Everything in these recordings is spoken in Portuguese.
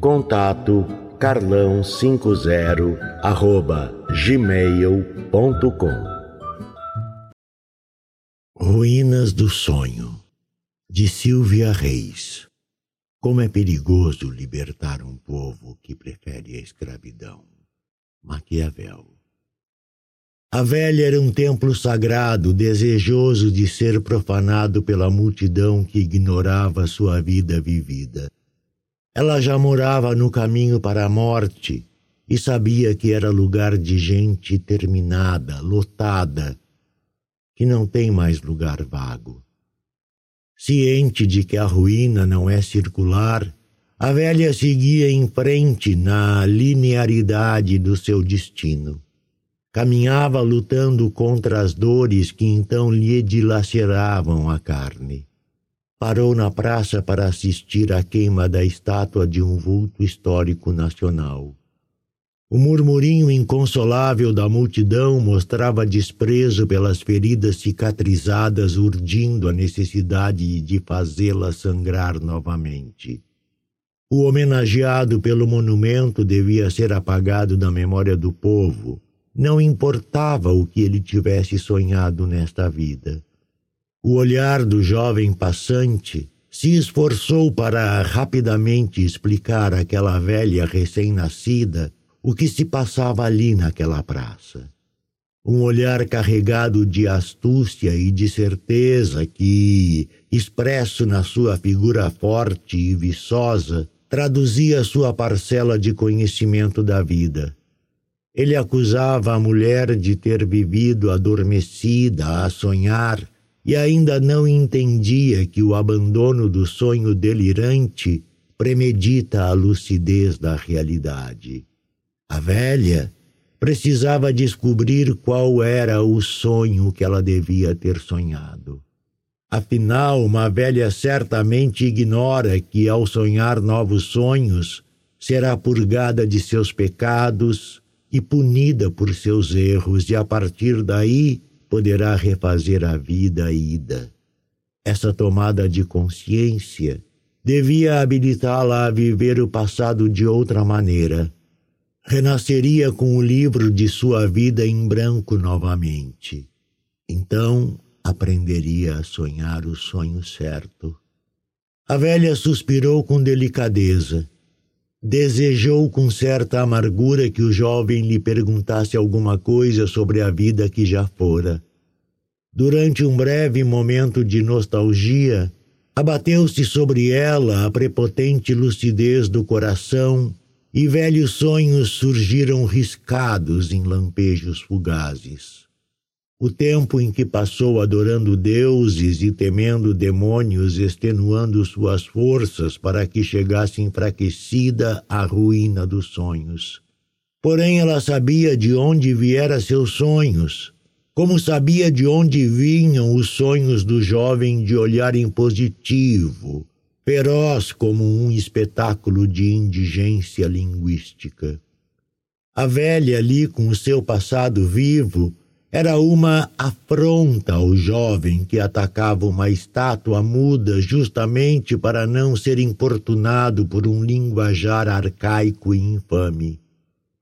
Contato carlão50 arroba gmail.com Ruínas do Sonho de Silvia Reis Como é perigoso libertar um povo que prefere a escravidão. Maquiavel a velha era um templo sagrado, desejoso de ser profanado pela multidão que ignorava sua vida vivida. Ela já morava no caminho para a morte e sabia que era lugar de gente terminada, lotada, que não tem mais lugar vago. Ciente de que a ruína não é circular, a velha seguia em frente na linearidade do seu destino. Caminhava lutando contra as dores que então lhe dilaceravam a carne parou na praça para assistir à queima da estátua de um vulto histórico nacional. O murmurinho inconsolável da multidão mostrava desprezo pelas feridas cicatrizadas, urdindo a necessidade de fazê-la sangrar novamente. O homenageado pelo monumento devia ser apagado da memória do povo. Não importava o que ele tivesse sonhado nesta vida. O olhar do jovem passante se esforçou para rapidamente explicar àquela velha recém-nascida o que se passava ali naquela praça. Um olhar carregado de astúcia e de certeza que, expresso na sua figura forte e viçosa, traduzia sua parcela de conhecimento da vida. Ele acusava a mulher de ter vivido adormecida a sonhar e ainda não entendia que o abandono do sonho delirante premedita a lucidez da realidade. A velha precisava descobrir qual era o sonho que ela devia ter sonhado. Afinal, uma velha certamente ignora que, ao sonhar novos sonhos, será purgada de seus pecados e punida por seus erros, e a partir daí poderá refazer a vida ida. Essa tomada de consciência devia habilitá-la a viver o passado de outra maneira. Renasceria com o livro de sua vida em branco novamente. Então aprenderia a sonhar o sonho certo. A velha suspirou com delicadeza Desejou com certa amargura que o jovem lhe perguntasse alguma coisa sobre a vida que já fora. Durante um breve momento de nostalgia, abateu-se sobre ela a prepotente lucidez do coração e velhos sonhos surgiram riscados em lampejos fugazes. O tempo em que passou adorando deuses e temendo demônios, extenuando suas forças para que chegasse enfraquecida à ruína dos sonhos. Porém, ela sabia de onde viera seus sonhos, como sabia de onde vinham os sonhos do jovem de olhar impositivo, feroz como um espetáculo de indigência linguística. A velha ali, com o seu passado vivo, era uma afronta ao jovem que atacava uma estátua muda justamente para não ser importunado por um linguajar arcaico e infame.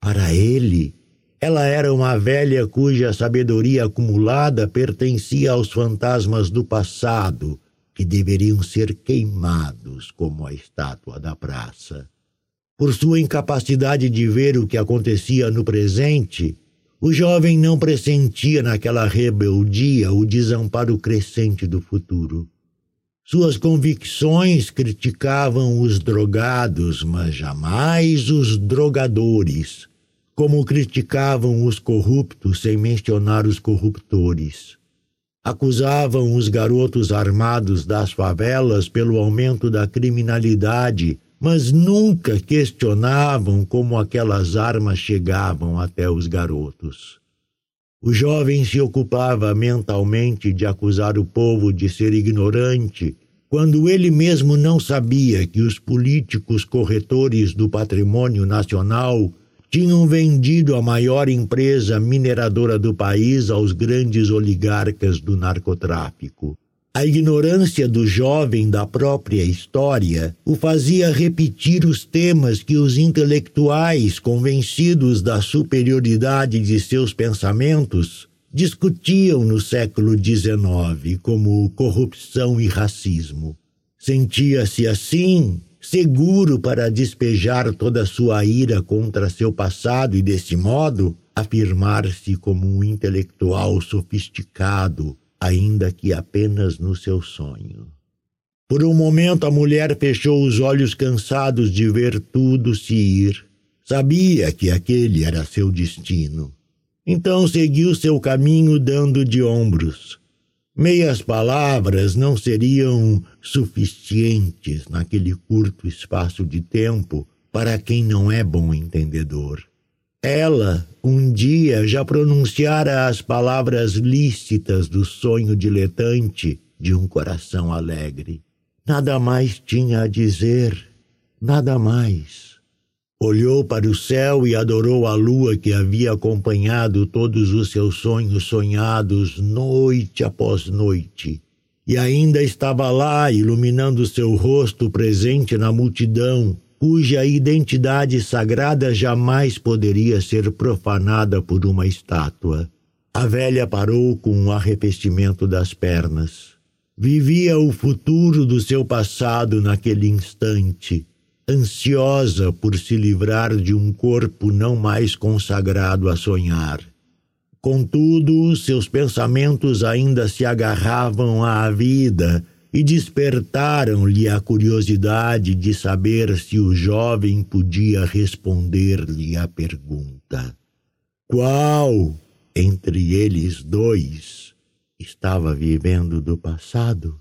Para ele, ela era uma velha cuja sabedoria acumulada pertencia aos fantasmas do passado, que deveriam ser queimados como a estátua da praça. Por sua incapacidade de ver o que acontecia no presente, O jovem não pressentia naquela rebeldia o desamparo crescente do futuro. Suas convicções criticavam os drogados, mas jamais os drogadores, como criticavam os corruptos sem mencionar os corruptores. Acusavam os garotos armados das favelas pelo aumento da criminalidade mas nunca questionavam como aquelas armas chegavam até os garotos. O jovem se ocupava mentalmente de acusar o povo de ser ignorante, quando ele mesmo não sabia que os políticos corretores do patrimônio nacional tinham vendido a maior empresa mineradora do país aos grandes oligarcas do narcotráfico. A ignorância do jovem da própria história o fazia repetir os temas que os intelectuais, convencidos da superioridade de seus pensamentos, discutiam no século XIX, como corrupção e racismo. Sentia-se assim seguro para despejar toda sua ira contra seu passado e, desse modo, afirmar-se como um intelectual sofisticado ainda que apenas no seu sonho. Por um momento a mulher fechou os olhos cansados de ver tudo se ir. Sabia que aquele era seu destino. Então seguiu seu caminho dando de ombros. Meias palavras não seriam suficientes naquele curto espaço de tempo para quem não é bom entendedor. Ela, um dia, já pronunciara as palavras lícitas do sonho diletante de um coração alegre. Nada mais tinha a dizer, nada mais. Olhou para o céu e adorou a lua que havia acompanhado todos os seus sonhos sonhados noite após noite. E ainda estava lá, iluminando seu rosto presente na multidão, cuja identidade sagrada jamais poderia ser profanada por uma estátua. A velha parou com um arrefecimento das pernas. Vivia o futuro do seu passado naquele instante, ansiosa por se livrar de um corpo não mais consagrado a sonhar. Contudo, seus pensamentos ainda se agarravam à vida e despertaram-lhe a curiosidade de saber se o jovem podia responder-lhe a pergunta: qual entre eles dois estava vivendo do passado?